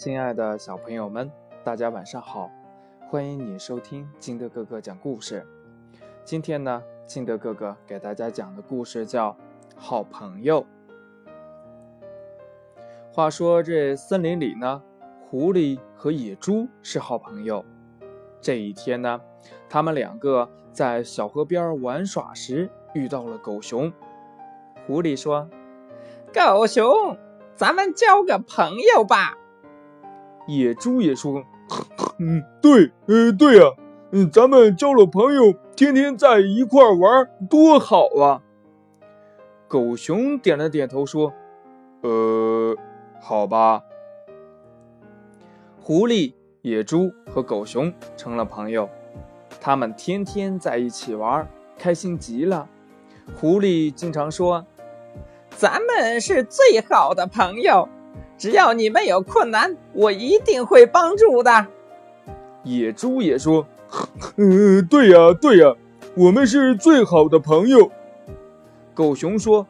亲爱的小朋友们，大家晚上好！欢迎你收听金德哥哥讲故事。今天呢，金德哥哥给大家讲的故事叫《好朋友》。话说这森林里呢，狐狸和野猪是好朋友。这一天呢，他们两个在小河边玩耍时遇到了狗熊。狐狸说：“狗熊，咱们交个朋友吧。”野猪也说：“ 嗯，对，呃，对呀，嗯，咱们交了朋友，天天在一块玩，多好啊！”狗熊点了点头说：“呃，好吧。”狐狸、野猪和狗熊成了朋友，他们天天在一起玩，开心极了。狐狸经常说：“咱们是最好的朋友。”只要你们有困难，我一定会帮助的。野猪也说：“嗯，对呀，对呀，我们是最好的朋友。”狗熊说：“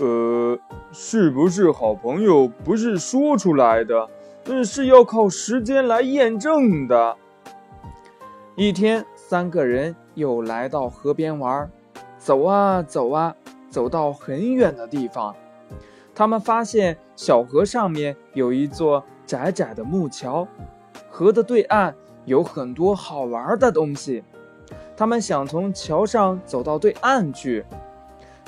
呃，是不是好朋友？不是说出来的，嗯，是要靠时间来验证的。”一天，三个人又来到河边玩，走啊走啊，走到很远的地方。他们发现小河上面有一座窄窄的木桥，河的对岸有很多好玩的东西。他们想从桥上走到对岸去。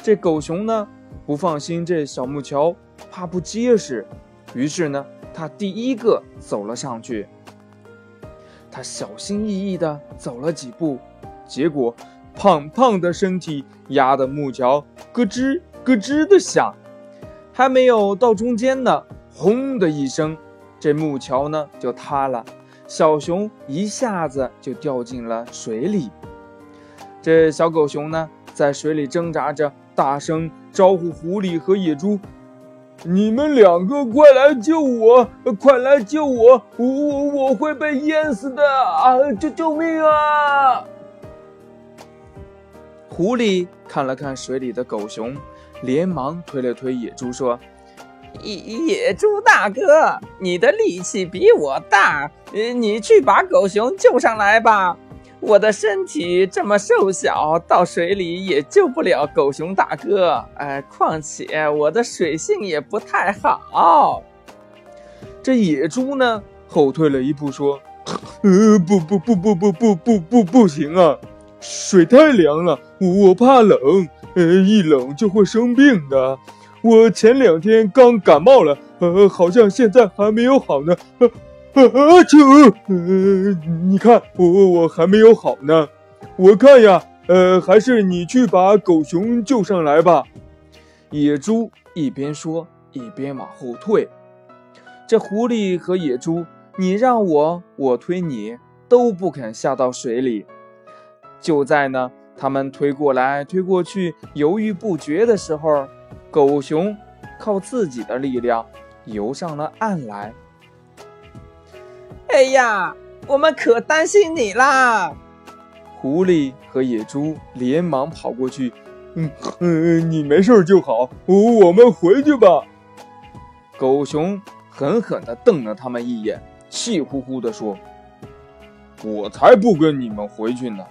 这狗熊呢，不放心这小木桥，怕不结实，于是呢，他第一个走了上去。他小心翼翼地走了几步，结果胖胖的身体压得木桥咯吱咯吱地响。还没有到中间呢，轰的一声，这木桥呢就塌了，小熊一下子就掉进了水里。这小狗熊呢在水里挣扎着，大声招呼狐狸和野猪：“你们两个快来救我！快来救我！我我会被淹死的啊！救救命啊！”狐狸看了看水里的狗熊。连忙推了推野猪，说：“野野猪大哥，你的力气比我大，你去把狗熊救上来吧。我的身体这么瘦小，到水里也救不了狗熊大哥。哎，况且我的水性也不太好。”这野猪呢，后退了一步，说：“呃，不不不不不不不不不行啊，水太凉了，我怕冷。”呃，一冷就会生病的。我前两天刚感冒了，呃，好像现在还没有好呢。呃，呃，就，呃，你看我我还没有好呢。我看呀，呃，还是你去把狗熊救上来吧。野猪一边说一边往后退。这狐狸和野猪，你让我，我推你，都不肯下到水里。就在呢。他们推过来推过去，犹豫不决的时候，狗熊靠自己的力量游上了岸来。哎呀，我们可担心你啦！狐狸和野猪连忙跑过去。嗯嗯，你没事就好，我们回去吧。狗熊狠狠地瞪了他们一眼，气呼呼地说：“我才不跟你们回去呢！”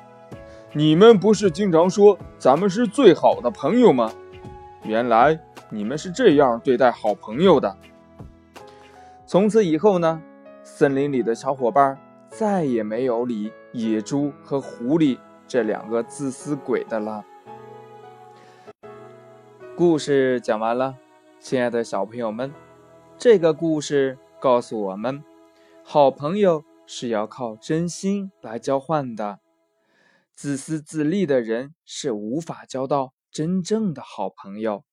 你们不是经常说咱们是最好的朋友吗？原来你们是这样对待好朋友的。从此以后呢，森林里的小伙伴再也没有理野猪和狐狸这两个自私鬼的了。故事讲完了，亲爱的小朋友们，这个故事告诉我们，好朋友是要靠真心来交换的。自私自利的人是无法交到真正的好朋友，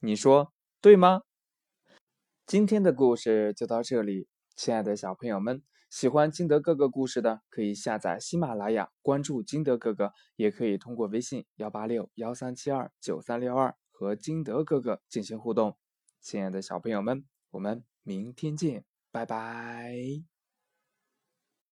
你说对吗？今天的故事就到这里，亲爱的小朋友们，喜欢金德哥哥故事的可以下载喜马拉雅，关注金德哥哥，也可以通过微信幺八六幺三七二九三六二和金德哥哥进行互动。亲爱的小朋友们，我们明天见，拜拜。